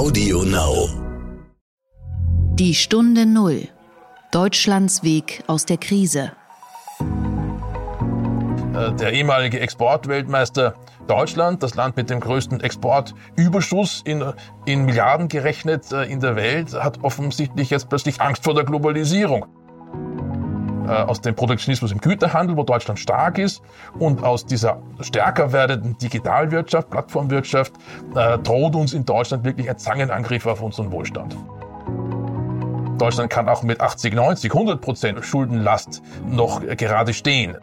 Audio Now. Die Stunde Null. Deutschlands Weg aus der Krise. Äh, der ehemalige Exportweltmeister Deutschland, das Land mit dem größten Exportüberschuss in, in Milliarden gerechnet äh, in der Welt, hat offensichtlich jetzt plötzlich Angst vor der Globalisierung. Äh, aus dem Protektionismus im Güterhandel, wo Deutschland stark ist, und aus dieser stärker werdenden Digitalwirtschaft, Plattformwirtschaft, äh, droht uns in Deutschland wirklich ein Zangenangriff auf unseren Wohlstand. Deutschland kann auch mit 80, 90, 100 Prozent Schuldenlast noch gerade stehen.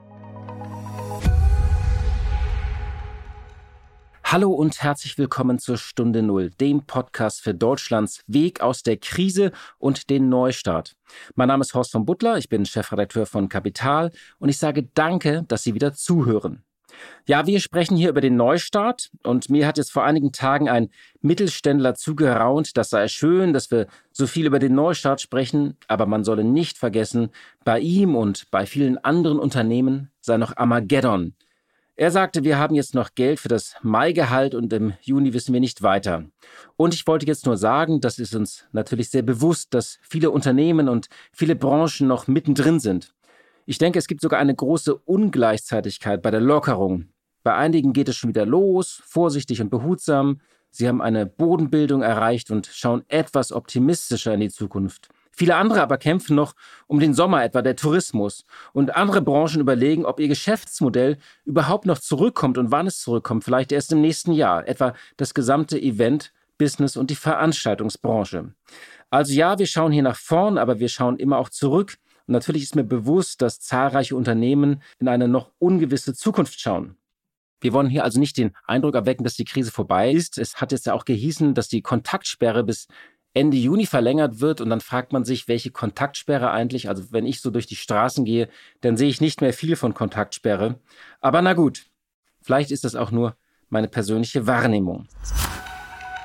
Hallo und herzlich willkommen zur Stunde Null, dem Podcast für Deutschlands Weg aus der Krise und den Neustart. Mein Name ist Horst von Butler, ich bin Chefredakteur von Kapital und ich sage danke, dass Sie wieder zuhören. Ja, wir sprechen hier über den Neustart und mir hat jetzt vor einigen Tagen ein Mittelständler zugeraunt, das sei schön, dass wir so viel über den Neustart sprechen, aber man solle nicht vergessen, bei ihm und bei vielen anderen Unternehmen sei noch Armageddon, er sagte, wir haben jetzt noch Geld für das Maigehalt und im Juni wissen wir nicht weiter. Und ich wollte jetzt nur sagen, das ist uns natürlich sehr bewusst, dass viele Unternehmen und viele Branchen noch mittendrin sind. Ich denke, es gibt sogar eine große Ungleichzeitigkeit bei der Lockerung. Bei einigen geht es schon wieder los, vorsichtig und behutsam. Sie haben eine Bodenbildung erreicht und schauen etwas optimistischer in die Zukunft. Viele andere aber kämpfen noch um den Sommer, etwa der Tourismus. Und andere Branchen überlegen, ob ihr Geschäftsmodell überhaupt noch zurückkommt und wann es zurückkommt. Vielleicht erst im nächsten Jahr. Etwa das gesamte Event, Business und die Veranstaltungsbranche. Also ja, wir schauen hier nach vorn, aber wir schauen immer auch zurück. Und natürlich ist mir bewusst, dass zahlreiche Unternehmen in eine noch ungewisse Zukunft schauen. Wir wollen hier also nicht den Eindruck erwecken, dass die Krise vorbei ist. Es hat jetzt ja auch gehießen, dass die Kontaktsperre bis Ende Juni verlängert wird und dann fragt man sich, welche Kontaktsperre eigentlich, also wenn ich so durch die Straßen gehe, dann sehe ich nicht mehr viel von Kontaktsperre. Aber na gut, vielleicht ist das auch nur meine persönliche Wahrnehmung.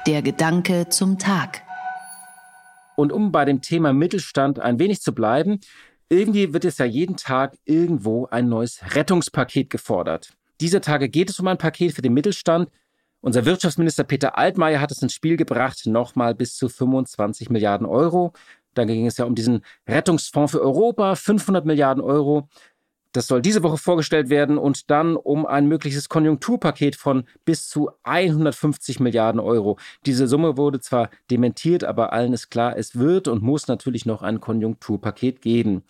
Der Gedanke zum Tag. Und um bei dem Thema Mittelstand ein wenig zu bleiben, irgendwie wird es ja jeden Tag irgendwo ein neues Rettungspaket gefordert. Dieser Tage geht es um ein Paket für den Mittelstand, unser Wirtschaftsminister Peter Altmaier hat es ins Spiel gebracht, nochmal bis zu 25 Milliarden Euro. Dann ging es ja um diesen Rettungsfonds für Europa, 500 Milliarden Euro. Das soll diese Woche vorgestellt werden und dann um ein mögliches Konjunkturpaket von bis zu 150 Milliarden Euro. Diese Summe wurde zwar dementiert, aber allen ist klar, es wird und muss natürlich noch ein Konjunkturpaket geben.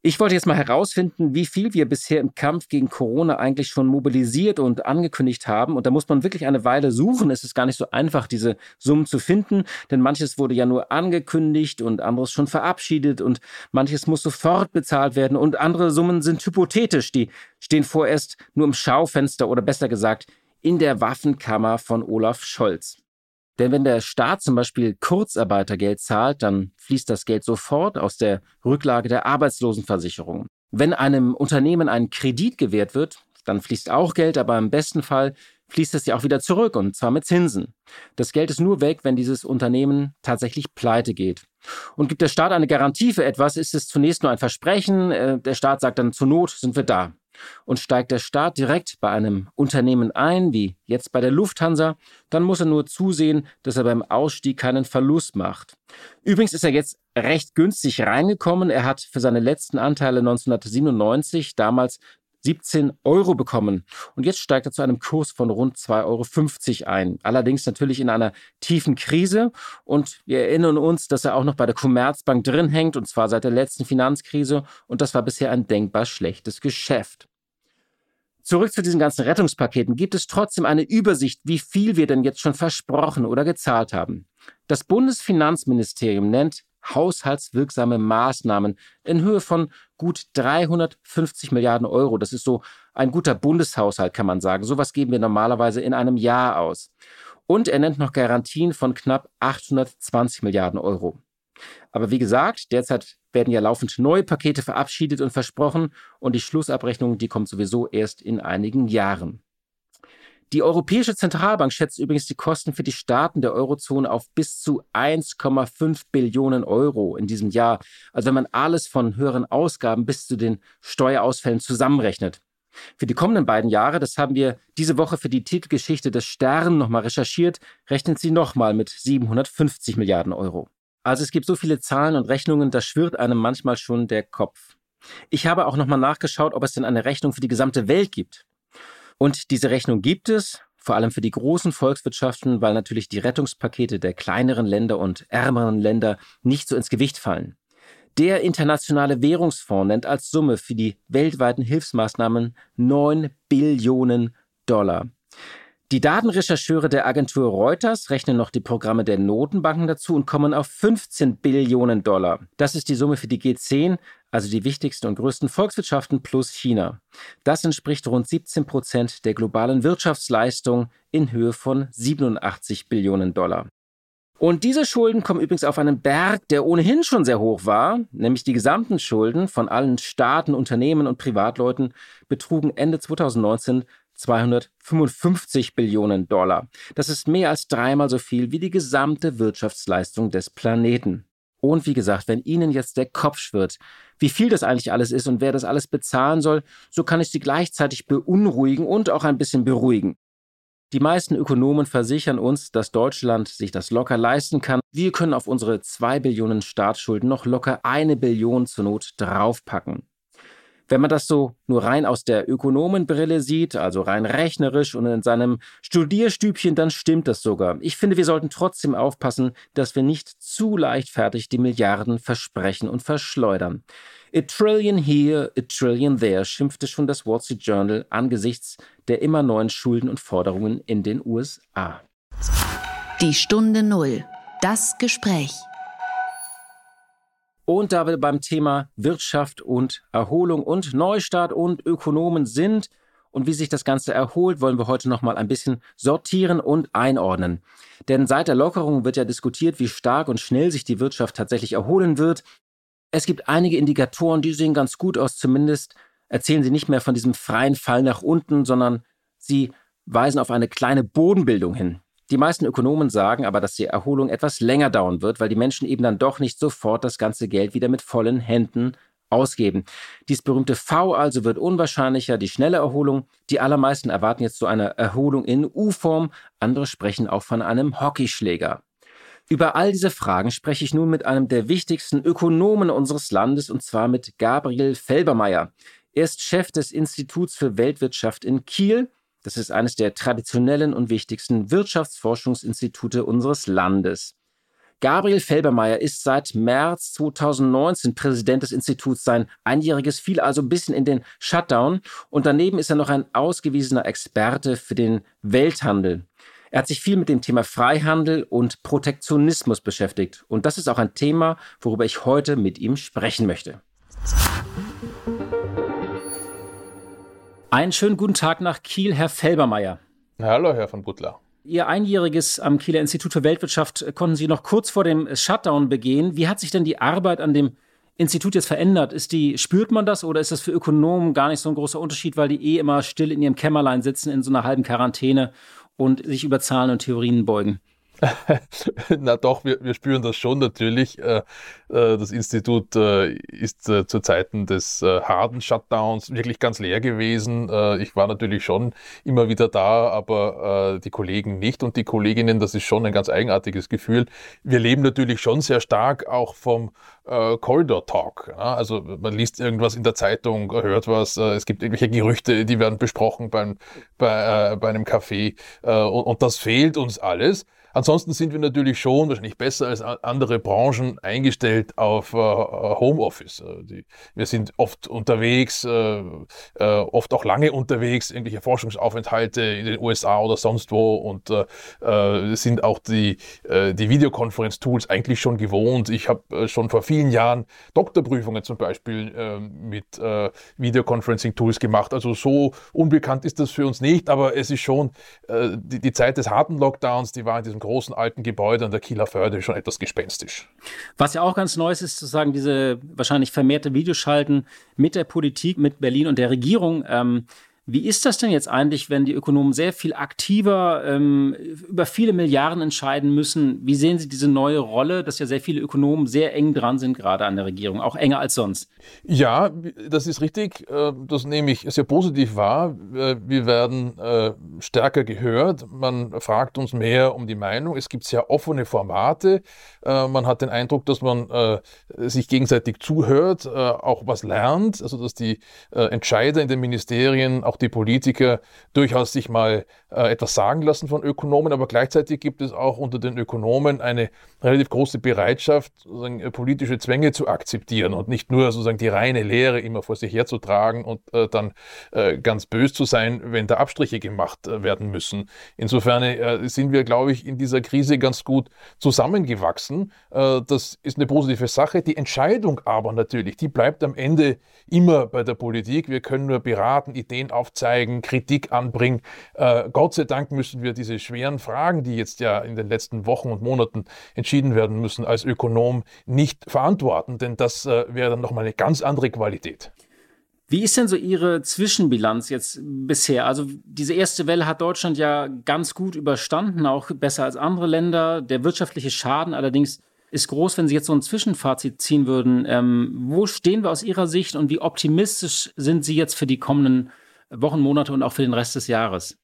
Ich wollte jetzt mal herausfinden, wie viel wir bisher im Kampf gegen Corona eigentlich schon mobilisiert und angekündigt haben. Und da muss man wirklich eine Weile suchen. Es ist gar nicht so einfach, diese Summen zu finden, denn manches wurde ja nur angekündigt und anderes schon verabschiedet und manches muss sofort bezahlt werden und andere Summen sind hypothetisch. Die stehen vorerst nur im Schaufenster oder besser gesagt in der Waffenkammer von Olaf Scholz. Denn wenn der Staat zum Beispiel Kurzarbeitergeld zahlt, dann fließt das Geld sofort aus der Rücklage der Arbeitslosenversicherung. Wenn einem Unternehmen ein Kredit gewährt wird, dann fließt auch Geld, aber im besten Fall fließt es ja auch wieder zurück und zwar mit Zinsen. Das Geld ist nur weg, wenn dieses Unternehmen tatsächlich pleite geht. Und gibt der Staat eine Garantie für etwas, ist es zunächst nur ein Versprechen. Äh, der Staat sagt dann, zur Not sind wir da. Und steigt der Staat direkt bei einem Unternehmen ein, wie jetzt bei der Lufthansa, dann muss er nur zusehen, dass er beim Ausstieg keinen Verlust macht. Übrigens ist er jetzt recht günstig reingekommen. Er hat für seine letzten Anteile 1997 damals 17 Euro bekommen. Und jetzt steigt er zu einem Kurs von rund 2,50 Euro ein. Allerdings natürlich in einer tiefen Krise. Und wir erinnern uns, dass er auch noch bei der Commerzbank drin hängt, und zwar seit der letzten Finanzkrise. Und das war bisher ein denkbar schlechtes Geschäft. Zurück zu diesen ganzen Rettungspaketen. Gibt es trotzdem eine Übersicht, wie viel wir denn jetzt schon versprochen oder gezahlt haben? Das Bundesfinanzministerium nennt haushaltswirksame Maßnahmen in Höhe von gut 350 Milliarden Euro. Das ist so ein guter Bundeshaushalt, kann man sagen. Sowas geben wir normalerweise in einem Jahr aus. Und er nennt noch Garantien von knapp 820 Milliarden Euro. Aber wie gesagt, derzeit werden ja laufend neue Pakete verabschiedet und versprochen und die Schlussabrechnung, die kommt sowieso erst in einigen Jahren. Die Europäische Zentralbank schätzt übrigens die Kosten für die Staaten der Eurozone auf bis zu 1,5 Billionen Euro in diesem Jahr. Also wenn man alles von höheren Ausgaben bis zu den Steuerausfällen zusammenrechnet. Für die kommenden beiden Jahre, das haben wir diese Woche für die Titelgeschichte des Stern nochmal recherchiert, rechnen sie nochmal mit 750 Milliarden Euro. Also es gibt so viele Zahlen und Rechnungen, da schwirrt einem manchmal schon der Kopf. Ich habe auch nochmal nachgeschaut, ob es denn eine Rechnung für die gesamte Welt gibt. Und diese Rechnung gibt es, vor allem für die großen Volkswirtschaften, weil natürlich die Rettungspakete der kleineren Länder und ärmeren Länder nicht so ins Gewicht fallen. Der Internationale Währungsfonds nennt als Summe für die weltweiten Hilfsmaßnahmen 9 Billionen Dollar. Die Datenrechercheure der Agentur Reuters rechnen noch die Programme der Notenbanken dazu und kommen auf 15 Billionen Dollar. Das ist die Summe für die G10, also die wichtigsten und größten Volkswirtschaften plus China. Das entspricht rund 17 Prozent der globalen Wirtschaftsleistung in Höhe von 87 Billionen Dollar. Und diese Schulden kommen übrigens auf einen Berg, der ohnehin schon sehr hoch war, nämlich die gesamten Schulden von allen Staaten, Unternehmen und Privatleuten betrugen Ende 2019 255 Billionen Dollar. Das ist mehr als dreimal so viel wie die gesamte Wirtschaftsleistung des Planeten. Und wie gesagt, wenn Ihnen jetzt der Kopf schwirrt, wie viel das eigentlich alles ist und wer das alles bezahlen soll, so kann ich Sie gleichzeitig beunruhigen und auch ein bisschen beruhigen. Die meisten Ökonomen versichern uns, dass Deutschland sich das locker leisten kann. Wir können auf unsere 2 Billionen Staatsschulden noch locker eine Billion zur Not draufpacken. Wenn man das so nur rein aus der Ökonomenbrille sieht, also rein rechnerisch und in seinem Studierstübchen, dann stimmt das sogar. Ich finde, wir sollten trotzdem aufpassen, dass wir nicht zu leichtfertig die Milliarden versprechen und verschleudern. A trillion here, a trillion there, schimpfte schon das Wall Street Journal angesichts der immer neuen Schulden und Forderungen in den USA. Die Stunde Null. Das Gespräch. Und da wir beim Thema Wirtschaft und Erholung und Neustart und Ökonomen sind und wie sich das Ganze erholt, wollen wir heute noch mal ein bisschen sortieren und einordnen. Denn seit der Lockerung wird ja diskutiert, wie stark und schnell sich die Wirtschaft tatsächlich erholen wird. Es gibt einige Indikatoren, die sehen ganz gut aus, zumindest erzählen sie nicht mehr von diesem freien Fall nach unten, sondern sie weisen auf eine kleine Bodenbildung hin. Die meisten Ökonomen sagen aber, dass die Erholung etwas länger dauern wird, weil die Menschen eben dann doch nicht sofort das ganze Geld wieder mit vollen Händen ausgeben. Dies berühmte V also wird unwahrscheinlicher, die schnelle Erholung. Die allermeisten erwarten jetzt so eine Erholung in U-Form, andere sprechen auch von einem Hockeyschläger. Über all diese Fragen spreche ich nun mit einem der wichtigsten Ökonomen unseres Landes, und zwar mit Gabriel Felbermeier. Er ist Chef des Instituts für Weltwirtschaft in Kiel das ist eines der traditionellen und wichtigsten Wirtschaftsforschungsinstitute unseres Landes. Gabriel Felbermeier ist seit März 2019 Präsident des Instituts. Sein einjähriges fiel also ein bisschen in den Shutdown und daneben ist er noch ein ausgewiesener Experte für den Welthandel. Er hat sich viel mit dem Thema Freihandel und Protektionismus beschäftigt und das ist auch ein Thema, worüber ich heute mit ihm sprechen möchte. Einen schönen guten Tag nach Kiel, Herr Felbermeier. Hallo, Herr von Butler. Ihr Einjähriges am Kieler Institut für Weltwirtschaft konnten Sie noch kurz vor dem Shutdown begehen. Wie hat sich denn die Arbeit an dem Institut jetzt verändert? Ist die, spürt man das oder ist das für Ökonomen gar nicht so ein großer Unterschied, weil die eh immer still in ihrem Kämmerlein sitzen in so einer halben Quarantäne und sich über Zahlen und Theorien beugen? Na doch, wir, wir spüren das schon natürlich. Äh, äh, das Institut äh, ist zu Zeiten des harten Shutdowns wirklich ganz leer gewesen. Ich war natürlich schon immer wieder da, aber die Kollegen nicht und die Kolleginnen, das ist schon ein ganz eigenartiges Gefühl. Wir leben natürlich schon sehr stark auch vom Corridor Talk. Also man liest irgendwas in der Zeitung, hört was, es gibt irgendwelche Gerüchte, die werden besprochen beim, bei, bei einem Café und, und das fehlt uns alles. Ansonsten sind wir natürlich schon wahrscheinlich besser als andere Branchen eingestellt auf äh, Homeoffice. Äh, wir sind oft unterwegs, äh, äh, oft auch lange unterwegs, irgendwelche Forschungsaufenthalte in den USA oder sonst wo und äh, äh, sind auch die, die Videokonferenz-Tools eigentlich schon gewohnt. Ich habe schon vor vielen Jahren Doktorprüfungen zum Beispiel mit Videoconferencing-Tools gemacht. Also so unbekannt ist das für uns nicht, aber es ist schon die, die Zeit des harten Lockdowns, die war in diesem diesem großen alten Gebäude an der Kieler Förde schon etwas gespenstisch. Was ja auch ganz neu ist, ist sozusagen diese wahrscheinlich vermehrte Videoschalten mit der Politik, mit Berlin und der Regierung. Ähm, Wie ist das denn jetzt eigentlich, wenn die Ökonomen sehr viel aktiver ähm, über viele Milliarden entscheiden müssen? Wie sehen Sie diese neue Rolle, dass ja sehr viele Ökonomen sehr eng dran sind, gerade an der Regierung, auch enger als sonst? Ja, das ist richtig. Äh, das nehme ich sehr positiv wahr. Äh, wir werden äh, stärker gehört. Man fragt uns mehr um die Meinung. Es gibt sehr offene Formate. Man hat den Eindruck, dass man sich gegenseitig zuhört, auch was lernt. Also, dass die Entscheider in den Ministerien auch die Politiker durchaus sich mal äh, etwas sagen lassen von Ökonomen, aber gleichzeitig gibt es auch unter den Ökonomen eine relativ große Bereitschaft, äh, politische Zwänge zu akzeptieren und nicht nur sozusagen die reine Lehre immer vor sich herzutragen und äh, dann äh, ganz bös zu sein, wenn da Abstriche gemacht äh, werden müssen. Insofern äh, sind wir, glaube ich, in dieser Krise ganz gut zusammengewachsen. das ist eine positive Sache. Die Entscheidung aber natürlich, die bleibt am Ende immer bei der Politik. Wir können nur beraten, Ideen auf aufzeigen, Kritik anbringen. Äh, Gott sei Dank müssen wir diese schweren Fragen, die jetzt ja in den letzten Wochen und Monaten entschieden werden müssen, als Ökonom nicht verantworten, denn das äh, wäre dann nochmal eine ganz andere Qualität. Wie ist denn so Ihre Zwischenbilanz jetzt bisher? Also diese erste Welle hat Deutschland ja ganz gut überstanden, auch besser als andere Länder. Der wirtschaftliche Schaden allerdings ist groß, wenn Sie jetzt so ein Zwischenfazit ziehen würden. Ähm, wo stehen wir aus Ihrer Sicht und wie optimistisch sind Sie jetzt für die kommenden Wochen, Monate und auch für den Rest des Jahres?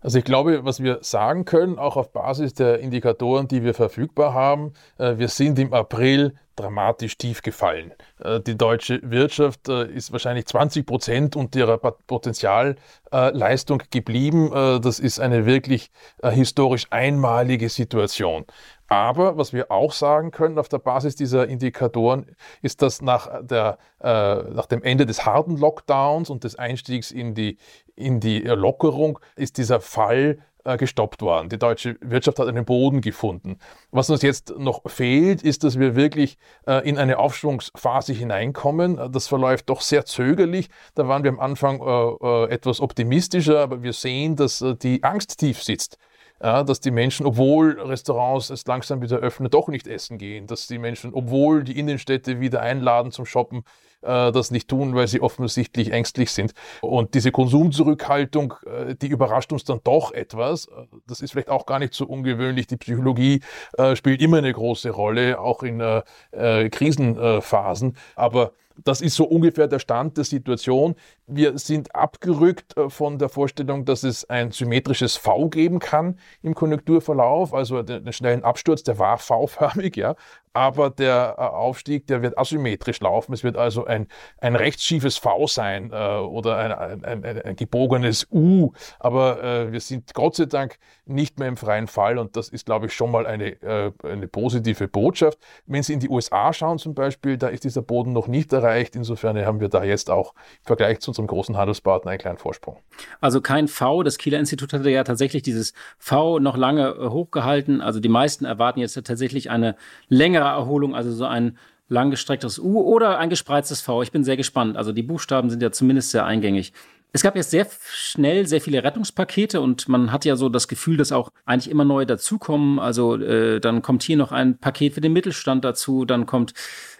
Also ich glaube, was wir sagen können, auch auf Basis der Indikatoren, die wir verfügbar haben, äh, wir sind im April dramatisch tief gefallen. Äh, die deutsche Wirtschaft äh, ist wahrscheinlich 20 Prozent unter ihrer Potenzialleistung geblieben. Das ist eine wirklich historisch einmalige Situation. Aber was wir auch sagen können auf der Basis dieser Indikatoren, ist, dass nach, der, äh, nach dem Ende des harten Lockdowns und des Einstiegs in die, in die Lockerung ist dieser Fall äh, gestoppt worden. Die deutsche Wirtschaft hat einen Boden gefunden. Was uns jetzt noch fehlt, ist, dass wir wirklich äh, in eine Aufschwungsphase hineinkommen. Das verläuft doch sehr zögerlich. Da waren wir am Anfang äh, äh etwas optimistischer, aber wir sehen, dass äh, die Angst tief sitzt ja, dass die Menschen, obwohl Restaurants es langsam wieder öffnen, doch nicht essen gehen, dass die Menschen, obwohl die Innenstädte wieder einladen zum Shoppen, äh, das nicht tun, weil sie offensichtlich ängstlich sind. Und diese Konsumzurückhaltung, äh, die überrascht uns dann doch etwas. Das ist vielleicht auch gar nicht so ungewöhnlich. Die Psychologie äh, spielt immer eine große Rolle, auch in äh, äh, Krisenphasen. Aber das ist so ungefähr der Stand der Situation. Wir sind abgerückt äh, von der Vorstellung, dass es ein symmetrisches V geben kann im Konjunkturverlauf, also den schnellen Absturz, der war V-förmig, ja aber der äh, Aufstieg, der wird asymmetrisch laufen. Es wird also ein, ein rechtsschiefes V sein äh, oder ein, ein, ein, ein, gebogenes U. Aber äh, wir sind Gott sei Dank nicht mehr im freien Fall und das ist, glaube ich, schon mal eine, äh, eine positive Botschaft. Wenn Sie in die USA schauen zum Beispiel, da ist dieser Boden noch nicht erreicht. Insofern haben wir da jetzt auch im Vergleich zu unserem großen Handelspartner einen kleinen Vorsprung. Also kein V. Das Kieler Institut hatte ja tatsächlich dieses V noch lange äh, hochgehalten. Also die meisten erwarten jetzt tatsächlich eine längere längere Erholung, also so ein langgestrecktes U oder ein gespreiztes V. Ich bin sehr gespannt. Also die Buchstaben sind ja zumindest sehr eingängig. Es gab jetzt sehr schnell sehr viele Rettungspakete und man hat ja so das Gefühl, dass auch eigentlich immer neue dazukommen. Also äh, dann kommt hier noch ein Paket für den Mittelstand dazu, dann kommt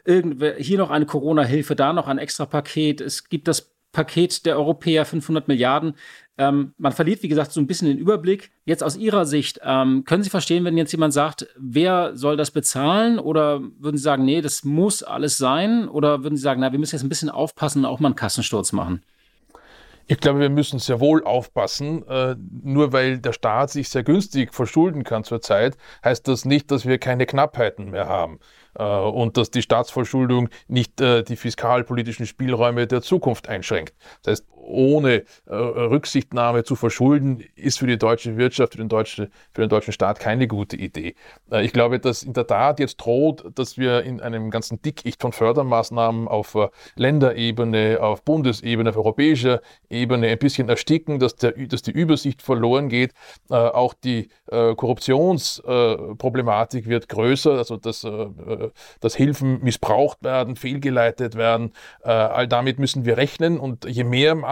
hier noch eine Corona-Hilfe, da noch ein extra Paket. Es gibt das Paket der Europäer 500 Milliarden. Ähm, man verliert, wie gesagt, so ein bisschen den Überblick. Jetzt aus Ihrer Sicht, ähm, können Sie verstehen, wenn jetzt jemand sagt, wer soll das bezahlen? Oder würden Sie sagen, nee, das muss alles sein? Oder würden Sie sagen, na, wir müssen jetzt ein bisschen aufpassen und auch mal einen Kassensturz machen? Ich glaube, wir müssen sehr wohl aufpassen. Äh, nur weil der Staat sich sehr günstig verschulden kann zurzeit, heißt das nicht, dass wir keine Knappheiten mehr haben. Äh, und dass die Staatsverschuldung nicht äh, die fiskalpolitischen Spielräume der Zukunft einschränkt. Das heißt, ohne äh, Rücksichtnahme zu verschulden, ist für die deutsche Wirtschaft, für den, deutschen, für den deutschen Staat keine gute Idee. ich glaube, dass in der Tat jetzt droht, dass wir in einem ganzen Dickicht von Fördermaßnahmen auf Länderebene, auf Bundesebene, auf europäischer Ebene ein bisschen ersticken, dass, der, dass die Übersicht verloren geht. auch die Korruptionsproblematik wird größer, also das dass Hilfen missbraucht werden, fehlgeleitet werden. All damit müssen wir rechnen und je mehr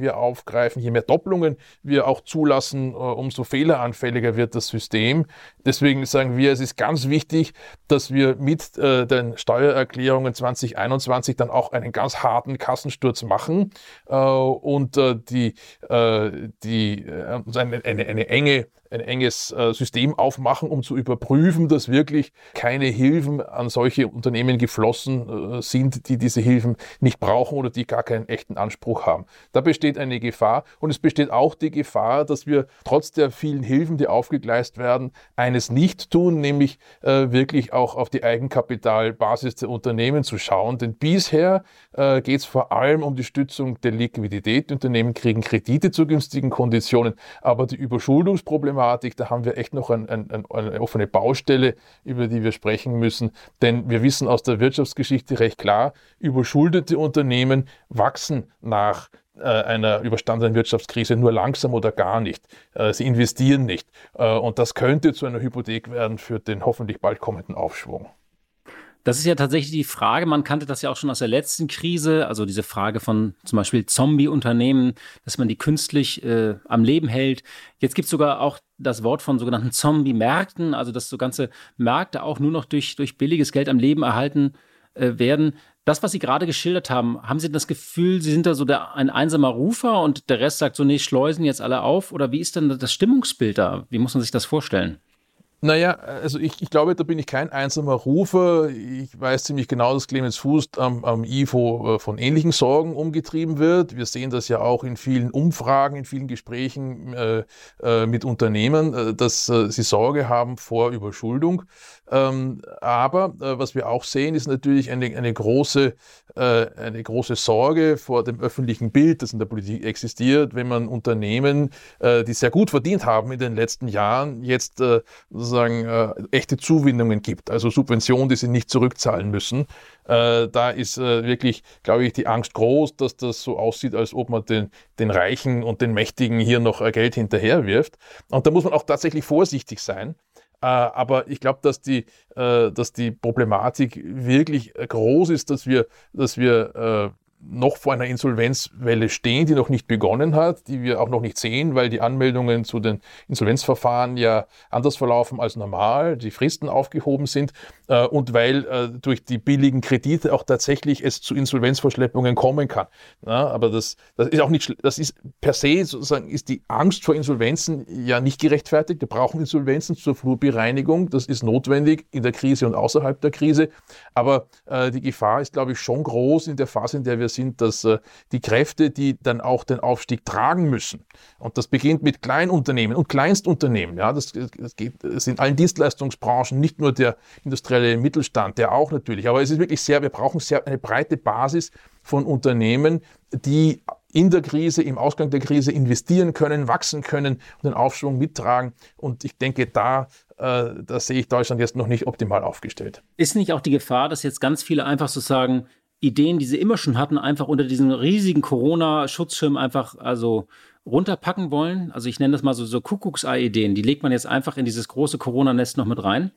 wir aufgreifen, je mehr Doppelungen wir auch zulassen, umso fehleranfälliger wird das System. Deswegen sagen wir, es ist ganz wichtig, dass wir mit den Steuererklärungen 2021 dann auch einen ganz harten Kassensturz machen und die, die eine, eine, eine enge ein enges äh, System aufmachen, um zu überprüfen, dass wirklich keine Hilfen an solche Unternehmen geflossen äh, sind, die diese Hilfen nicht brauchen oder die gar keinen echten Anspruch haben. Da besteht eine Gefahr und es besteht auch die Gefahr, dass wir trotz der vielen Hilfen, die aufgegleist werden, eines nicht tun, nämlich äh, wirklich auch auf die Eigenkapitalbasis der Unternehmen zu schauen. Denn bisher geht es vor allem um die Stützung der Liquidität. Die Unternehmen kriegen Kredite zu günstigen Konditionen, aber die Überschuldungsproblematik Thematik, da haben wir echt noch ein, ein, ein, eine offene Baustelle, über die wir sprechen müssen. Denn wir wissen aus der Wirtschaftsgeschichte recht klar, überschuldete Unternehmen wachsen nach äh, einer überstandenen Wirtschaftskrise nur langsam oder gar nicht. Äh, sie investieren nicht. Äh, und das könnte zu einer Hypothek werden für den hoffentlich bald kommenden Aufschwung. Das ist ja tatsächlich die Frage, man kannte das ja auch schon aus der letzten Krise, also diese Frage von zum Beispiel Zombie-Unternehmen, dass man die künstlich äh, am Leben hält. Jetzt gibt es sogar auch das Wort von sogenannten Zombie-Märkten, also dass so ganze Märkte auch nur noch durch, durch billiges Geld am Leben erhalten äh, werden. Das, was Sie gerade geschildert haben, haben Sie das Gefühl, Sie sind da so der, ein einsamer Rufer und der Rest sagt so, nee, schleusen jetzt alle auf? Oder wie ist denn das Stimmungsbild da? Wie muss man sich das vorstellen? Naja, also ich, ich glaube, da bin ich kein einsamer Rufer. Ich weiß ziemlich genau, dass Clemens Fuß am, am IFO äh, von ähnlichen Sorgen umgetrieben wird. Wir sehen das ja auch in vielen Umfragen, in vielen Gesprächen äh, äh, mit Unternehmen, äh, dass sie Sorge haben vor Überschuldung. Ähm, aber äh, was wir auch sehen, ist natürlich eine, eine, große, eine große Sorge vor dem öffentlichen Bild, das in der Politik existiert, wenn man Unternehmen, die sehr gut verdient haben in den letzten Jahren, jetzt sozusagen äh, echte Zuwendungen gibt, also Subventionen, die sie nicht zurückzahlen müssen. Äh, da ist äh, wirklich, glaube ich, die Angst groß, dass das so aussieht, als ob man den, den Reichen und den Mächtigen hier noch äh, Geld hinterherwirft. Und da muss man auch tatsächlich vorsichtig sein. Äh, aber ich glaube, dass die, äh, dass die Problematik wirklich groß ist, dass wir, dass wir noch vor einer Insolvenzwelle stehen, die noch nicht begonnen hat, die wir auch noch nicht sehen, weil die Anmeldungen zu den Insolvenzverfahren ja anders verlaufen als normal, die Fristen aufgehoben sind äh, und weil äh, durch die billigen Kredite auch tatsächlich es zu Insolvenzverschleppungen kommen kann. Ja, aber das, das ist auch nicht, das ist per se sozusagen ist die Angst vor Insolvenzen ja nicht gerechtfertigt. Wir brauchen Insolvenzen zur Flurbereinigung. Das ist notwendig in der Krise und außerhalb der Krise. Aber äh, die Gefahr ist, glaube ich, schon groß in der Phase, in der wir sind, dass äh, die Kräfte, die dann auch den Aufstieg tragen müssen, und das beginnt mit Kleinunternehmen und Kleinstunternehmen, ja, das, das geht das in allen Dienstleistungsbranchen, nicht nur der industrielle Mittelstand, der auch natürlich, aber es ist wirklich sehr, wir brauchen sehr eine breite Basis von Unternehmen, die in der Krise, im Ausgang der Krise investieren können, wachsen können und den Aufschwung mittragen. Und ich denke, da, äh, da sehe ich Deutschland jetzt noch nicht optimal aufgestellt. Ist nicht auch die Gefahr, dass jetzt ganz viele einfach so sagen, Ideen, die sie immer schon hatten, einfach unter diesen riesigen Corona-Schutzschirm einfach also runterpacken wollen. Also ich nenne das mal so, so Kuckucksei-Ideen. Die legt man jetzt einfach in dieses große Corona-Nest noch mit rein.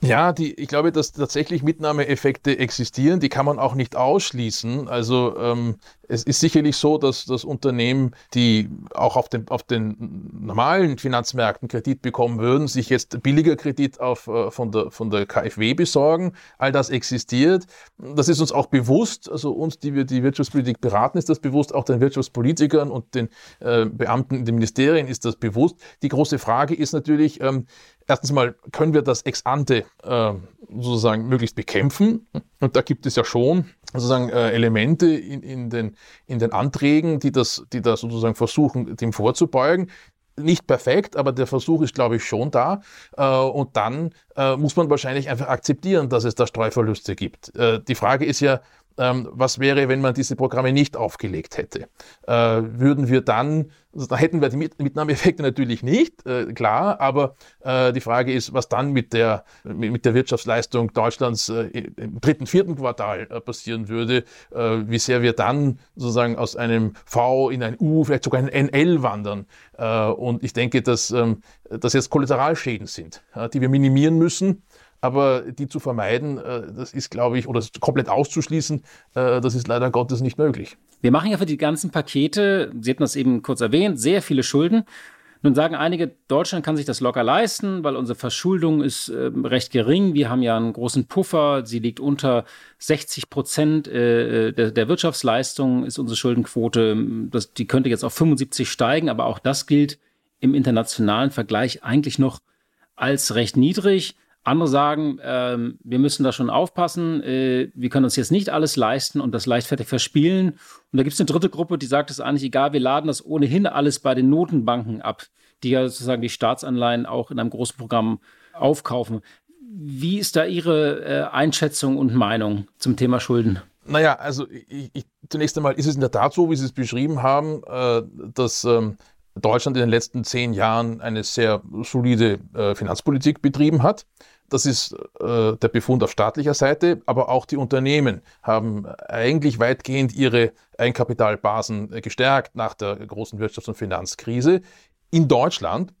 Ja, die, ich glaube, dass tatsächlich Mitnahmeeffekte existieren, die kann man auch nicht ausschließen. Also ähm, es ist sicherlich so, dass das Unternehmen, die auch auf den, auf den normalen Finanzmärkten Kredit bekommen würden, sich jetzt billiger Kredit auf, äh, von, der, von der KfW besorgen. All das existiert. Das ist uns auch bewusst, also uns, die wir die Wirtschaftspolitik beraten, ist das bewusst, auch den Wirtschaftspolitikern und den äh, Beamten in den Ministerien ist das bewusst. Die große Frage ist natürlich, ähm, erstens mal, können wir das ex ante äh, sozusagen möglichst bekämpfen? Und da gibt es ja schon sozusagen äh, Elemente in, in, den, in den Anträgen, die das, die da sozusagen versuchen, dem vorzubeugen nicht perfekt, aber der Versuch ist, glaube ich, schon da. Äh, und dann äh, muss man wahrscheinlich einfach akzeptieren, dass es da Streuverluste gibt. Äh, die Frage ist ja, ähm, was wäre, wenn man diese Programme nicht aufgelegt hätte? Äh, würden wir dann, also da hätten wir die Mit Mitnahmeeffekte natürlich nicht, äh, klar, aber äh, die Frage ist, was dann mit der, mit der Wirtschaftsleistung Deutschlands äh, im dritten, vierten Quartal äh, passieren würde, äh, wie sehr wir dann sozusagen aus einem V in ein U, vielleicht sogar ein NL wandern. und ich denke, dass ähm, das jetzt Kollateralschäden sind, die wir minimieren müssen. Aber die zu vermeiden, äh, das ist, glaube ich, oder komplett auszuschließen, äh, das ist leider Gottes nicht möglich. Wir machen ja für die ganzen Pakete, Sie hatten das eben kurz erwähnt, sehr viele Schulden. Nun sagen einige, Deutschland kann sich das locker leisten, weil unsere Verschuldung ist äh, recht gering. Wir haben ja einen großen Puffer. Sie liegt unter 60 Prozent äh, der, der, Wirtschaftsleistung, ist unsere Schuldenquote. Das, die könnte jetzt auf 75 steigen, aber auch das gilt im internationalen Vergleich eigentlich noch als recht niedrig. Andere sagen, äh, wir müssen da schon aufpassen, äh, wir können uns jetzt nicht alles leisten und das leichtfertig verspielen. Und da gibt es eine dritte Gruppe, die sagt, es eigentlich egal, wir laden das ohnehin alles bei den Notenbanken ab, die ja sozusagen die Staatsanleihen auch in einem großen Programm aufkaufen. Wie ist da Ihre äh, Einschätzung und Meinung zum Thema Schulden? Naja, also ich, ich, zunächst einmal ist es in der Tat so, wie Sie es beschrieben haben, äh, dass ähm, Deutschland in den letzten zehn Jahren eine sehr solide äh, Finanzpolitik betrieben hat. Das ist äh, der Befund auf staatlicher Seite, aber auch die Unternehmen haben eigentlich weitgehend ihre Eigenkapitalbasen äh, gestärkt nach der großen Wirtschafts- und Finanzkrise in Deutschland.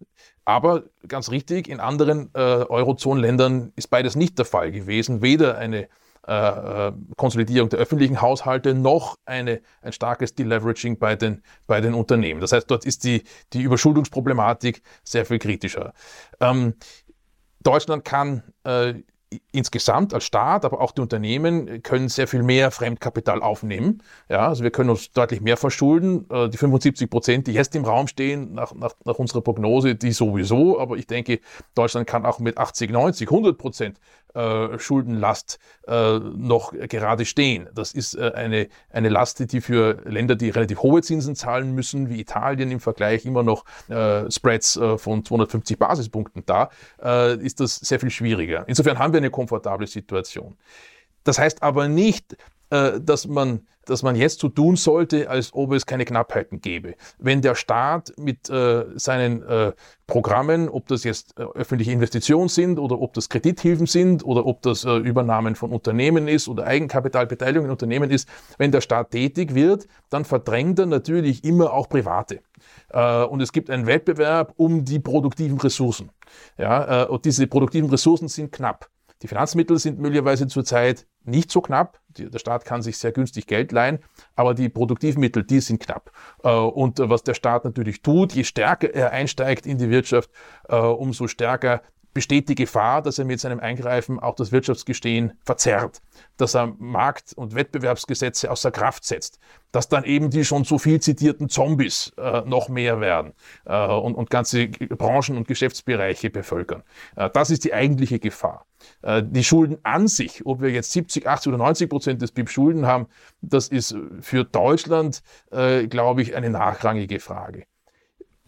Aber ganz richtig, in anderen Eurozonenländern ist beides nicht der Fall gewesen. Weder eine äh, äh, Konsolidierung der öffentlichen Haushalte noch eine, ein starkes Deleveraging bei den, bei den Unternehmen. Das heißt, dort ist die, die Überschuldungsproblematik sehr viel kritischer. Ähm, Deutschland kann äh, insgesamt als Staat, aber auch die Unternehmen können sehr viel mehr Fremdkapital aufnehmen. Ja, also wir können uns deutlich mehr verschulden. Äh, die 75 Prozent, die jetzt im Raum stehen, nach, nach, nach unserer Prognose, die sowieso. Aber ich denke, Deutschland kann auch mit 80, 90, 100 Prozent äh, Schuldenlast äh, noch gerade stehen. Das ist äh, eine, eine Last, die für Länder, die relativ hohe Zinsen zahlen müssen, wie Italien im Vergleich immer noch Spreads von 250 Basispunkten da, ist das sehr viel schwieriger. Insofern haben wir eine komfortable Situation. Das heißt aber nicht, dass man dass man jetzt so tun sollte, als ob es keine Knappheiten gäbe. Wenn der Staat mit äh, seinen äh, Programmen, ob das jetzt äh, öffentliche Investitionen sind oder ob das Kredithilfen sind oder ob das äh, Übernahmen von Unternehmen ist oder Eigenkapitalbeteiligung in Unternehmen ist, wenn der Staat tätig wird, dann verdrängt er natürlich immer auch Private. Äh, und es gibt einen Wettbewerb um die produktiven Ressourcen. Ja, äh, und diese produktiven Ressourcen sind knapp. Die Finanzmittel sind möglicherweise zurzeit nicht so knapp. Der Staat kann sich sehr günstig Geld leihen, aber die Produktivmittel, die sind knapp. Äh, und was der Staat natürlich tut, je stärker er einsteigt in die Wirtschaft, äh, umso stärker besteht die Gefahr, dass er mit seinem Eingreifen auch das Wirtschaftsgestehen verzerrt, dass er Markt- und Wettbewerbsgesetze außer Kraft setzt, dass dann eben die schon so viel zitierten Zombies äh, noch mehr werden äh, und, und, ganze Branchen und Geschäftsbereiche bevölkern. Äh, das ist die eigentliche Gefahr. Äh, die Schulden an sich, ob wir jetzt 70, 80 oder 90 Prozent des BIP Schulden haben, das ist für Deutschland, äh, glaube ich, eine nachrangige Frage.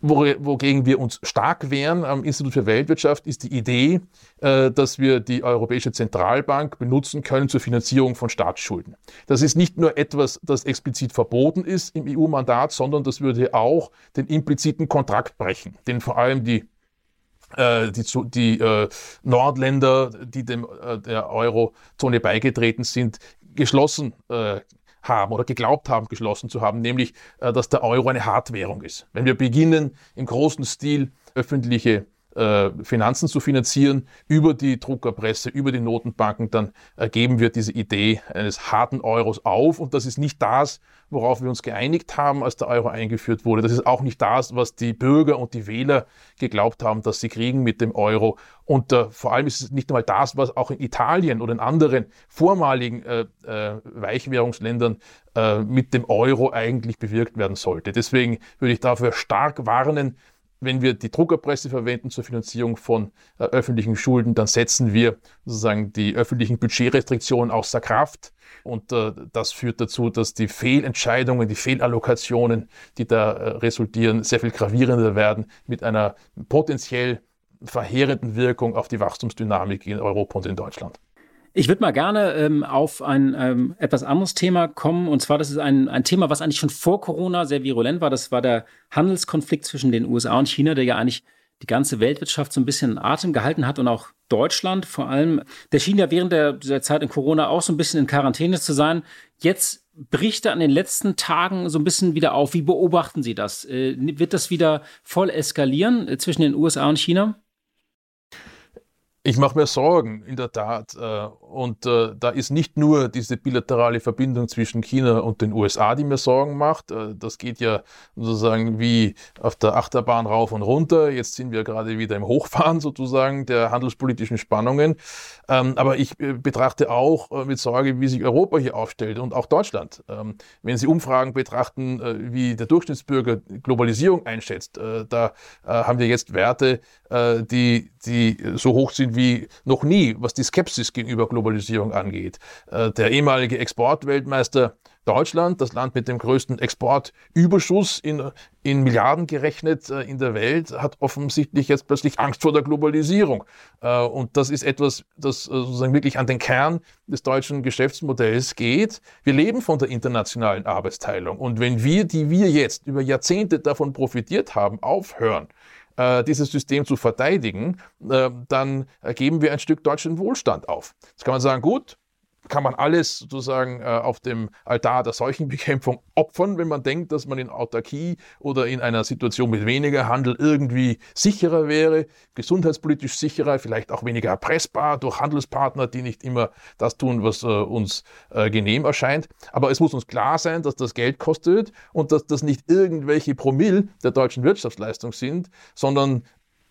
Wogegen wir uns stark wehren am Institut für Weltwirtschaft ist die Idee, äh, dass wir die Europäische Zentralbank benutzen können zur Finanzierung von Staatsschulden. Das ist nicht nur etwas, das explizit verboten ist im EU-Mandat, sondern das würde auch den impliziten Kontrakt brechen, den vor allem die äh, die, die äh, Nordländer, die dem äh, der Eurozone beigetreten sind, geschlossen äh, haben oder geglaubt haben, geschlossen zu haben, nämlich, äh, dass der Euro eine Hartwährung ist. Wenn wir beginnen, im großen Stil öffentliche äh, Finanzen zu finanzieren über die Druckerpresse, über die Notenbanken, dann äh, geben wir diese Idee eines harten Euros auf. Und das ist nicht das, worauf wir uns geeinigt haben, als der Euro eingeführt wurde. Das ist auch nicht das, was die Bürger und die Wähler geglaubt haben, dass sie kriegen mit dem Euro. Und äh, vor allem ist es nicht einmal das, was auch in Italien oder in anderen vormaligen äh, äh, Weichwährungsländern äh, mit dem Euro eigentlich bewirkt werden sollte. Deswegen würde ich dafür stark warnen, wenn wir die Druckerpresse verwenden zur Finanzierung von äh, öffentlichen Schulden, dann setzen wir sozusagen die öffentlichen Budgetrestriktionen außer Kraft. Und äh, das führt dazu, dass die Fehlentscheidungen, die Fehlallokationen, die da äh, resultieren, sehr viel gravierender werden mit einer potenziell verheerenden Wirkung auf die Wachstumsdynamik in Europa und in Deutschland. Ich würde mal gerne ähm, auf ein ähm, etwas anderes Thema kommen. Und zwar, das ist ein, ein Thema, was eigentlich schon vor Corona sehr virulent war. Das war der Handelskonflikt zwischen den USA und China, der ja eigentlich die ganze Weltwirtschaft so ein bisschen in Atem gehalten hat und auch Deutschland vor allem. Der schien ja während der, der Zeit in Corona auch so ein bisschen in Quarantäne zu sein. Jetzt bricht er an den letzten Tagen so ein bisschen wieder auf. Wie beobachten Sie das? Äh, wird das wieder voll eskalieren äh, zwischen den USA und China? Ich mache mir Sorgen, in der Tat. Äh, und äh, da ist nicht nur diese bilaterale Verbindung zwischen China und den USA, die mir Sorgen macht. Äh, das geht ja sozusagen wie auf der Achterbahn rauf und runter. Jetzt sind wir gerade wieder im Hochfahren sozusagen der handelspolitischen Spannungen. Ähm, aber ich betrachte auch mit Sorge, wie sich Europa hier aufstellt und auch Deutschland. Ähm, wenn Sie Umfragen betrachten, wie der Durchschnittsbürger Globalisierung einschätzt, da haben wir jetzt Werte, die, die so hoch sind, wie noch nie, was die Skepsis gegenüber Globalisierung angeht. Äh, der ehemalige Exportweltmeister Deutschland, das Land mit dem größten Exportüberschuss in, in Milliarden gerechnet äh, in der Welt, hat offensichtlich jetzt plötzlich Angst vor der Globalisierung. Äh, und das ist etwas, das sozusagen wirklich an den Kern des deutschen Geschäftsmodells geht. Wir leben von der internationalen Arbeitsteilung. Und wenn wir, die wir jetzt über Jahrzehnte davon profitiert haben, aufhören, dieses System zu verteidigen, äh, dann geben wir ein Stück deutschen Wohlstand auf. Jetzt kann man sagen, gut, kann man alles sozusagen äh, auf dem Altar der Seuchenbekämpfung opfern, wenn man denkt, dass man in Autarkie oder in einer Situation mit weniger Handel irgendwie sicherer wäre, gesundheitspolitisch sicherer, vielleicht auch weniger erpressbar durch Handelspartner, die nicht immer das tun, was äh, uns äh, genehm erscheint. Aber es muss uns klar sein, dass das Geld kostet und dass das nicht irgendwelche Promille der deutschen Wirtschaftsleistung sind, sondern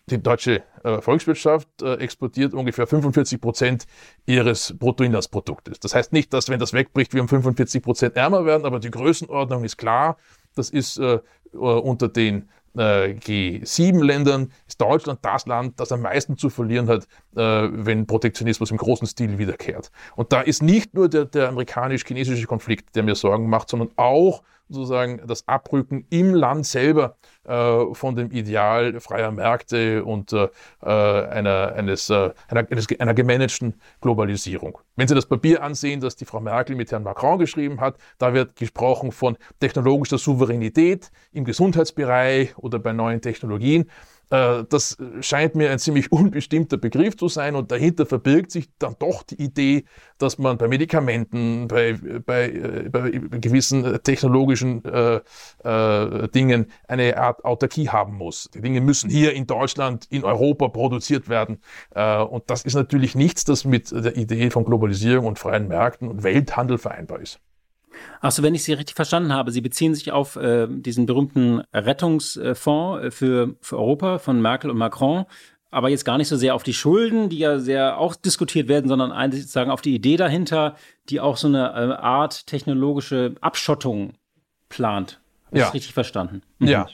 die deutsche äh, Volkswirtschaft äh, exportiert ungefähr 45 Prozent ihres Bruttoinlandsproduktes. Das heißt nicht, dass wenn das wegbricht, wir um 45 Prozent ärmer werden, aber die Größenordnung ist klar. Das ist äh, unter den G7-Ländern ist Deutschland das Land, das am meisten zu verlieren hat, wenn Protektionismus im großen Stil wiederkehrt. Und da ist nicht nur der, der amerikanisch-chinesische Konflikt, der mir Sorgen macht, sondern auch sozusagen das Abrücken im Land selber äh, von dem Ideal freier Märkte und äh, einer, eines, äh, einer, eines, einer gemanagten Globalisierung. Wenn Sie das Papier ansehen, das die Frau Merkel mit Herrn Macron geschrieben hat, da wird gesprochen von technologischer Souveränität im Gesundheitsbereich oder bei neuen Technologien. Äh, das scheint mir ein ziemlich unbestimmter Begriff zu sein und dahinter verbirgt sich dann doch die Idee, dass man bei Medikamenten, bei, bei, äh, bei gewissen technologischen äh, äh, Dingen eine Art Autarkie haben muss. Die Dinge müssen hier in Deutschland, in Europa produziert werden. Äh, und das ist natürlich nichts, das mit der Idee von Globalisierung und freien Märkten und Welthandel vereinbar ist. Achso, wenn ich Sie richtig verstanden habe, Sie beziehen sich auf äh, diesen berühmten Rettungsfonds äh, für, für Europa von Merkel und Macron, aber jetzt gar nicht so sehr auf die Schulden, die ja sehr auch diskutiert werden, sondern eigentlich sozusagen auf die Idee dahinter, die auch so eine äh, Art technologische Abschottung plant. Habe ja. ich richtig verstanden? Mhm. Ja.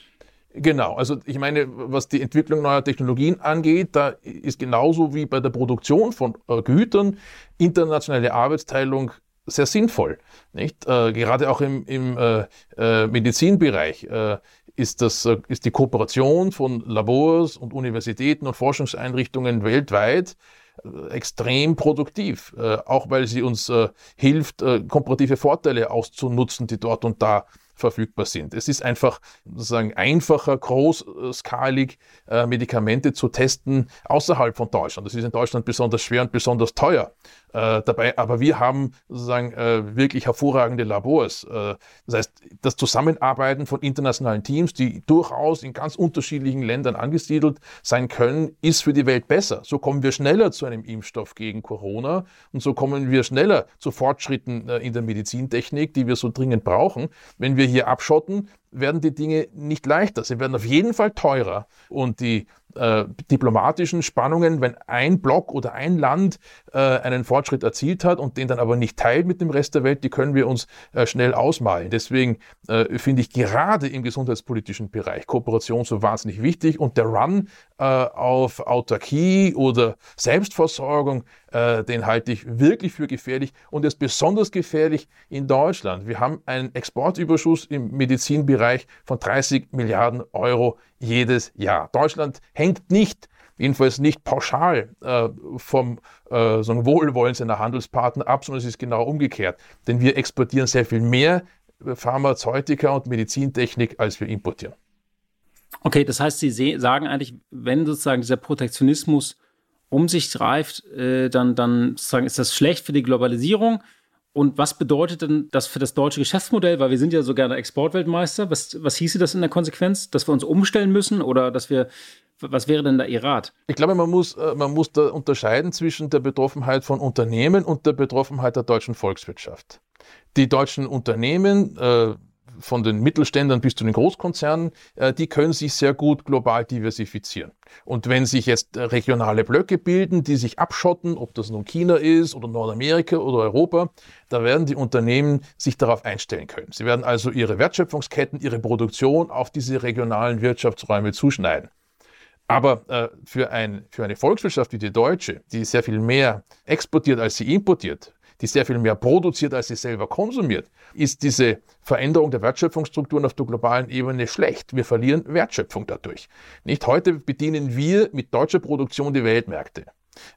Genau, also ich meine, was die Entwicklung neuer Technologien angeht, da ist genauso wie bei der Produktion von äh, Gütern internationale Arbeitsteilung sehr sinnvoll. Nicht? Äh, gerade auch im, im äh, äh, Medizinbereich äh, ist, das, äh, ist die Kooperation von Labors und Universitäten und Forschungseinrichtungen weltweit äh, extrem produktiv, auch weil sie uns hilft, komparative Vorteile auszunutzen, die dort und da verfügbar sind. Es ist einfach sozusagen einfacher, großskalig Medikamente zu testen außerhalb von Deutschland. Das ist in Deutschland besonders schwer und besonders teuer. Äh, dabei, aber wir haben sozusagen äh, wirklich hervorragende Labors. Äh, das heißt, das Zusammenarbeiten von internationalen Teams, die durchaus in ganz unterschiedlichen Ländern angesiedelt sein können, ist für die Welt besser. So kommen wir schneller zu einem Impfstoff gegen Corona und so kommen wir schneller zu Fortschritten äh, in der Medizintechnik, die wir so dringend brauchen. Wenn wir hier abschotten, werden die Dinge nicht leichter. Sie werden auf jeden Fall teurer. Und die äh, diplomatischen Spannungen, wenn ein Block oder ein Land äh, einen Fortschritt erzielt hat und den dann aber nicht teilt mit dem Rest der Welt, die können wir uns äh, schnell ausmalen. Deswegen äh, finde ich gerade im gesundheitspolitischen Bereich Kooperation so wahnsinnig wichtig und der Run äh, auf Autarkie oder Selbstversorgung, äh, den halte ich wirklich für gefährlich und ist besonders gefährlich in Deutschland. Wir haben einen Exportüberschuss im Medizinbereich von 30 Milliarden Euro jedes Jahr. Deutschland hängt nicht jedenfalls nicht pauschal äh, vom äh, Wohlwollen seiner Handelspartner ab, sondern es ist genau umgekehrt. Denn wir exportieren sehr viel mehr Pharmazeutika und Medizintechnik, als wir importieren. Okay, das heißt, Sie sagen eigentlich, wenn sozusagen dieser Protektionismus um sich greift, äh, dann, dann sozusagen ist das schlecht für die Globalisierung Und was bedeutet denn das für das deutsche Geschäftsmodell? Weil wir sind ja so gerne Exportweltmeister. Was, was hieße das in der Konsequenz? Dass wir uns umstellen müssen oder dass wir was wäre denn da Ihr Rat? Ich glaube, man muss, äh, man muss da unterscheiden zwischen der Betroffenheit von Unternehmen und der Betroffenheit der deutschen Volkswirtschaft. Die deutschen Unternehmen, äh, von den Mittelständern bis zu den Großkonzernen, äh, die können sich sehr gut global diversifizieren. Und wenn sich jetzt regionale Blöcke bilden, die sich abschotten, ob das nun China ist oder Nordamerika oder Europa, da werden die Unternehmen sich darauf einstellen können. Sie werden also ihre Wertschöpfungsketten, ihre Produktion auf diese regionalen Wirtschaftsräume zuschneiden. Aber äh, für, ein, für eine Volkswirtschaft wie die deutsche, die sehr viel mehr exportiert, als sie importiert, die sehr viel mehr produziert, als sie selber konsumiert, ist diese Veränderung der Wertschöpfungsstrukturen auf der globalen Ebene schlecht. Wir verlieren Wertschöpfung dadurch. Nicht heute bedienen wir mit deutscher Produktion die Weltmärkte.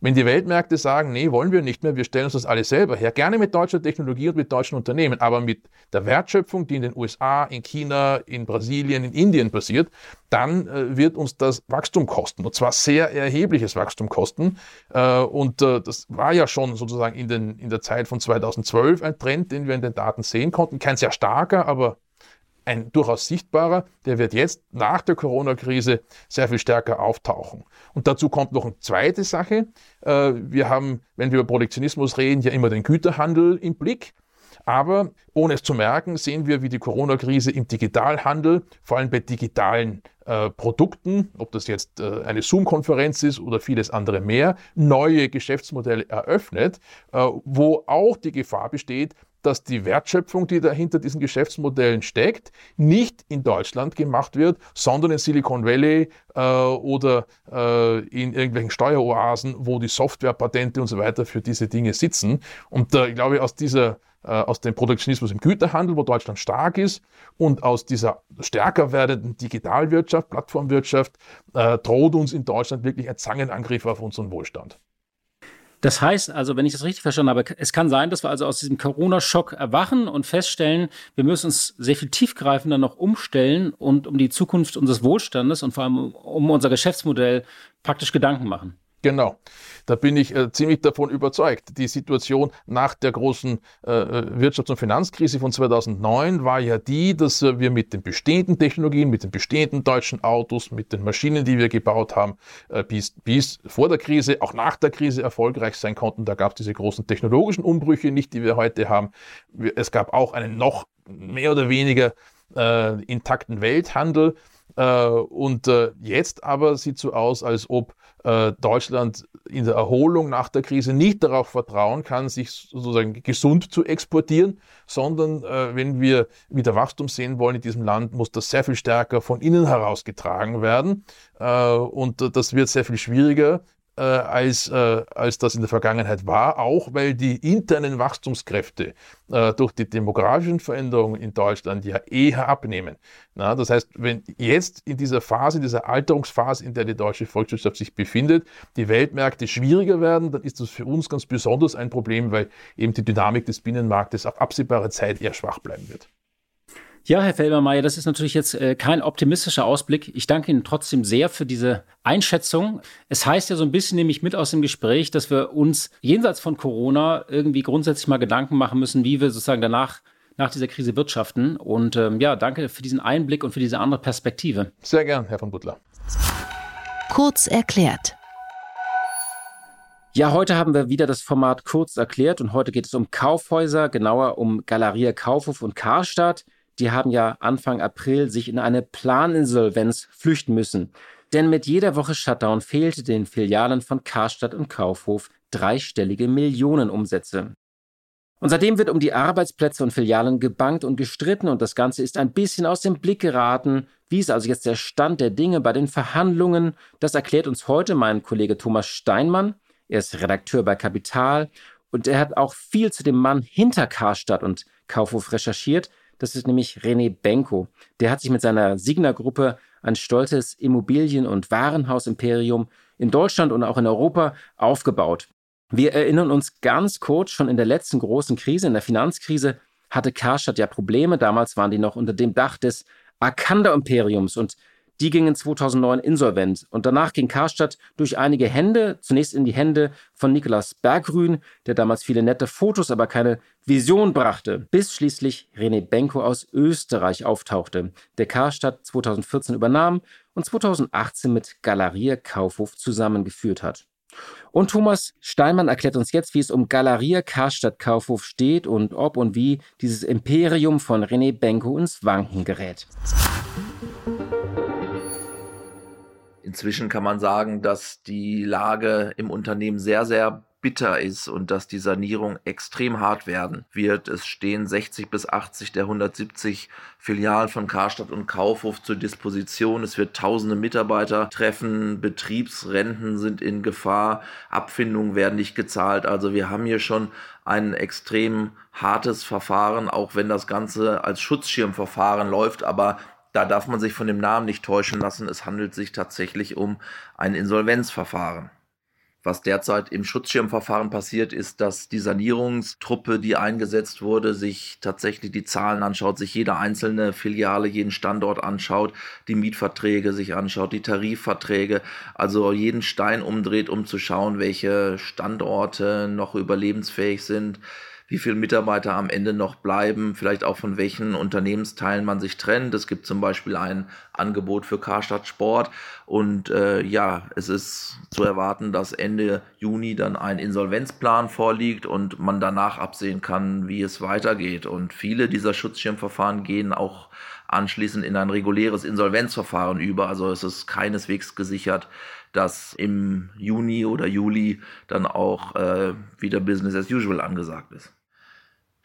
Wenn die Weltmärkte sagen, nee, wollen wir nicht mehr, wir stellen uns das alles selber her, gerne mit deutscher Technologie und mit deutschen Unternehmen, aber mit der Wertschöpfung, die in den USA, in China, in Brasilien, in Indien passiert, dann äh, wird uns das Wachstum kosten. Und zwar sehr erhebliches Wachstum kosten. Äh, und äh, das war ja schon sozusagen in, den, in der Zeit von 2012 ein Trend, den wir in den Daten sehen konnten. Kein sehr starker, aber ein durchaus sichtbarer, der wird jetzt nach der Corona-Krise sehr viel stärker auftauchen. Und dazu kommt noch eine zweite Sache. Äh, wir haben, wenn wir über Protektionismus reden, ja immer den Güterhandel im Blick. Aber ohne es zu merken, sehen wir, wie die Corona-Krise im Digitalhandel, vor allem bei digitalen äh, Produkten, ob das jetzt äh, eine Zoom-Konferenz ist oder vieles andere mehr, neue Geschäftsmodelle eröffnet, äh, wo auch die Gefahr besteht, dass die Wertschöpfung, die dahinter diesen Geschäftsmodellen steckt, nicht in Deutschland gemacht wird, sondern in Silicon Valley äh, oder äh, in irgendwelchen Steueroasen, wo die Softwarepatente und so weiter für diese Dinge sitzen. Und äh, ich glaube, aus dieser äh, aus dem Protektionismus im Güterhandel, wo Deutschland stark ist, und aus dieser stärker werdenden Digitalwirtschaft, Plattformwirtschaft, äh, droht uns in Deutschland wirklich ein Zangenangriff auf unseren Wohlstand. Das heißt also, wenn ich das richtig verstanden habe, es kann sein, dass wir also aus diesem Corona-Schock erwachen und feststellen, wir müssen uns sehr viel tiefgreifender noch umstellen und um die Zukunft unseres Wohlstandes und vor allem um unser Geschäftsmodell praktisch Gedanken machen. Genau. Da bin ich äh, ziemlich davon überzeugt. Die Situation nach der großen äh, Wirtschafts- und Finanzkrise von 2009 war ja die, dass äh, wir mit den bestehenden Technologien, mit den bestehenden deutschen Autos, mit den Maschinen, die wir gebaut haben, äh, bis, bis vor der Krise, auch nach der Krise erfolgreich sein konnten. Da gab es diese großen technologischen Umbrüche nicht, die wir heute haben. Es gab auch einen noch mehr oder weniger äh, intakten Welthandel. Äh, und jetzt aber sieht so aus, als ob äh, Deutschland in der Erholung nach der Krise nicht darauf vertrauen kann, sich sozusagen gesund zu exportieren, sondern äh, wenn wir wieder Wachstum sehen wollen in diesem Land, muss das sehr viel stärker von innen heraus getragen werden. Äh, und das wird sehr viel schwieriger, äh, als, äh, als das in der Vergangenheit war, auch weil die internen Wachstumskräfte äh, durch die demografischen Veränderungen in Deutschland ja eher abnehmen. Na, das heißt, wenn jetzt in dieser Phase, in dieser Alterungsphase, in der die deutsche Volkswirtschaft sich befindet, die Weltmärkte schwieriger werden, dann ist das für uns ganz besonders ein Problem, weil eben die Dynamik des Binnenmarktes auf absehbare Zeit eher schwach bleiben wird. Ja, Herr Felbermeier, das ist natürlich jetzt äh, kein optimistischer Ausblick. Ich danke Ihnen trotzdem sehr für diese Einschätzung. Es heißt ja so ein bisschen, nämlich mit aus dem Gespräch, dass wir uns jenseits von Corona irgendwie grundsätzlich mal Gedanken machen müssen, wie wir sozusagen danach nach dieser Krise wirtschaften. Und ähm, ja, danke für diesen Einblick und für diese andere Perspektive. Sehr gern, Herr von Butler. Kurz erklärt. Ja, heute haben wir wieder das Format kurz erklärt und heute geht es um Kaufhäuser, genauer um Galeria Kaufhof und Karstadt die haben ja Anfang April sich in eine Planinsolvenz flüchten müssen. Denn mit jeder Woche Shutdown fehlte den Filialen von Karstadt und Kaufhof dreistellige Millionenumsätze. Und seitdem wird um die Arbeitsplätze und Filialen gebankt und gestritten und das Ganze ist ein bisschen aus dem Blick geraten. Wie ist also jetzt der Stand der Dinge bei den Verhandlungen? Das erklärt uns heute mein Kollege Thomas Steinmann. Er ist Redakteur bei Kapital und er hat auch viel zu dem Mann hinter Karstadt und Kaufhof recherchiert. Das ist nämlich René Benko. Der hat sich mit seiner Signa-Gruppe ein stolzes Immobilien- und Warenhausimperium in Deutschland und auch in Europa aufgebaut. Wir erinnern uns ganz kurz, schon in der letzten großen Krise, in der Finanzkrise, hatte Karstadt ja Probleme. Damals waren die noch unter dem Dach des Arcanda-Imperiums und Die gingen 2009 insolvent und danach ging Karstadt durch einige Hände, zunächst in die Hände von Nikolaus Bergrün, der damals viele nette Fotos, aber keine Vision brachte, bis schließlich René Benko aus Österreich auftauchte, der Karstadt 2014 übernahm und 2018 mit Galeria Kaufhof zusammengeführt hat. Und Thomas Steinmann erklärt uns jetzt, wie es um Galeria Karstadt Kaufhof steht und ob und wie dieses Imperium von René Benko ins Wanken gerät. Inzwischen kann man sagen, dass die Lage im Unternehmen sehr, sehr bitter ist und dass die Sanierung extrem hart werden wird. Es stehen 60 bis 80 der 170 Filialen von Karstadt und Kaufhof zur Disposition. Es wird tausende Mitarbeiter treffen. Betriebsrenten sind in Gefahr. Abfindungen werden nicht gezahlt. Also wir haben hier schon ein extrem hartes Verfahren, auch wenn das Ganze als Schutzschirmverfahren läuft. Aber da darf man sich von dem Namen nicht täuschen lassen. Es handelt sich tatsächlich um ein Insolvenzverfahren. Was derzeit im Schutzschirmverfahren passiert, ist, dass die Sanierungstruppe, die eingesetzt wurde, sich tatsächlich die Zahlen anschaut, sich jede einzelne Filiale, jeden Standort anschaut, die Mietverträge sich anschaut, die Tarifverträge, also jeden Stein umdreht, um zu schauen, welche Standorte noch überlebensfähig sind, wie viele Mitarbeiter am Ende noch bleiben, vielleicht auch von welchen Unternehmensteilen man sich trennt. Es gibt zum Beispiel ein Angebot für Karstadt Sport und äh, ja, es ist zu erwarten, dass Ende Juni dann ein Insolvenzplan vorliegt und man danach absehen kann, wie es weitergeht. Und viele dieser Schutzschirmverfahren gehen auch anschließend in ein reguläres Insolvenzverfahren über. Also es ist keineswegs gesichert, dass im Juni oder Juli dann auch äh, wieder Business as usual angesagt ist.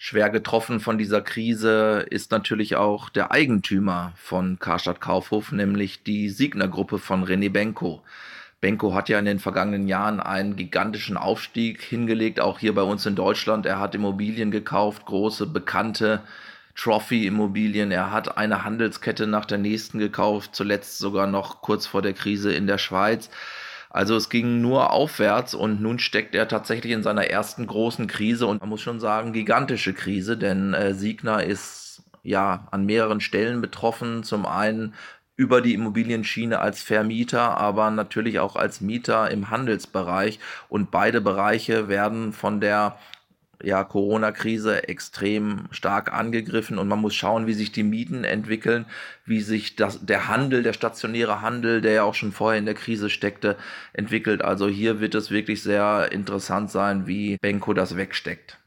Schwer getroffen von dieser Krise ist natürlich auch der Eigentümer von Karstadt Kaufhof, nämlich die Siegner-Gruppe von René Benko. Benko hat ja in den vergangenen Jahren einen gigantischen Aufstieg hingelegt, auch hier bei uns in Deutschland. Er hat Immobilien gekauft, große, bekannte Trophy-Immobilien. Er hat eine Handelskette nach der nächsten gekauft, zuletzt sogar noch kurz vor der Krise in der Schweiz. Also es ging nur aufwärts und nun steckt er tatsächlich in seiner ersten großen Krise und man muss schon sagen, gigantische Krise, denn äh, Siegner ist ja an mehreren Stellen betroffen. Zum einen über die Immobilienschiene als Vermieter, aber natürlich auch als Mieter im Handelsbereich. Und beide Bereiche werden von der ja, Corona-Krise extrem stark angegriffen und man muss schauen, wie sich die Mieten entwickeln, wie sich das, der Handel, der stationäre Handel, der ja auch schon vorher in der Krise steckte, entwickelt. Also hier wird es wirklich sehr interessant sein, wie Benko das wegsteckt.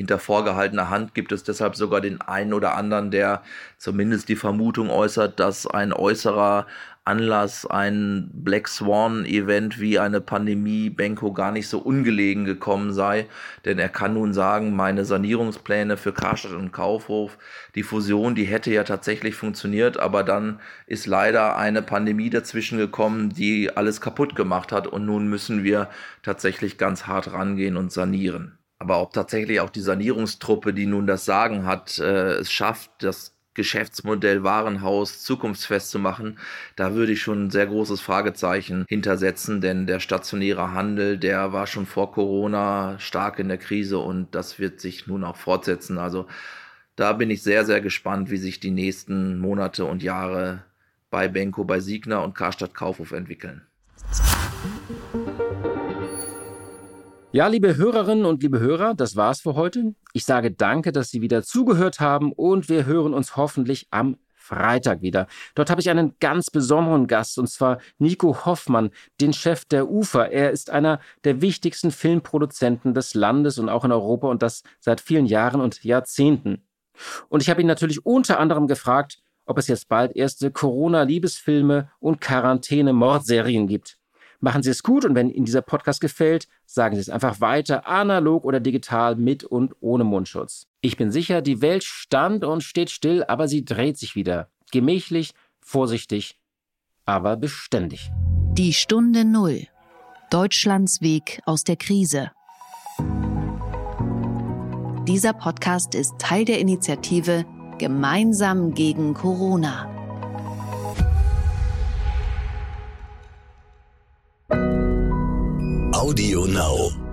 Hinter vorgehaltener Hand gibt es deshalb sogar den einen oder anderen, der zumindest die Vermutung äußert, dass ein äußerer Anlass, ein Black Swan-Event wie eine Pandemie Benko gar nicht so ungelegen gekommen sei. Denn er kann nun sagen, meine Sanierungspläne für Karstadt und Kaufhof, die Fusion, die hätte ja tatsächlich funktioniert, aber dann ist leider eine Pandemie dazwischen gekommen, die alles kaputt gemacht hat und nun müssen wir tatsächlich ganz hart rangehen und sanieren. Aber ob tatsächlich auch die Sanierungstruppe, die nun das Sagen hat, äh, es schafft, das Geschäftsmodell Warenhaus zukunftsfest zu machen, da würde ich schon ein sehr großes Fragezeichen hintersetzen, denn der stationäre Handel, der war schon vor Corona stark in der Krise und das wird sich nun auch fortsetzen. Also da bin ich sehr, sehr gespannt, wie sich die nächsten Monate und Jahre bei Benko, bei Siegner und Karstadt Kaufhof entwickeln. Ja, liebe Hörerinnen und liebe Hörer, das war's für heute. Ich sage danke, dass Sie wieder zugehört haben und wir hören uns hoffentlich am Freitag wieder. Dort habe ich einen ganz besonderen Gast und zwar Nico Hoffmann, den Chef der UFA. Er ist einer der wichtigsten Filmproduzenten des Landes und auch in Europa und das seit vielen Jahren und Jahrzehnten. Und ich habe ihn natürlich unter anderem gefragt, ob es jetzt bald erste Corona-Liebesfilme und Quarantäne-Mordserien gibt. Machen Sie es gut und wenn Ihnen dieser Podcast gefällt, sagen Sie es einfach weiter, analog oder digital, mit und ohne Mundschutz. Ich bin sicher, die Welt stand und steht still, aber sie dreht sich wieder. Gemächlich, vorsichtig, aber beständig. Die Stunde Null. Deutschlands Weg aus der Krise. Dieser Podcast ist Teil der Initiative Gemeinsam gegen Corona. Audio Now.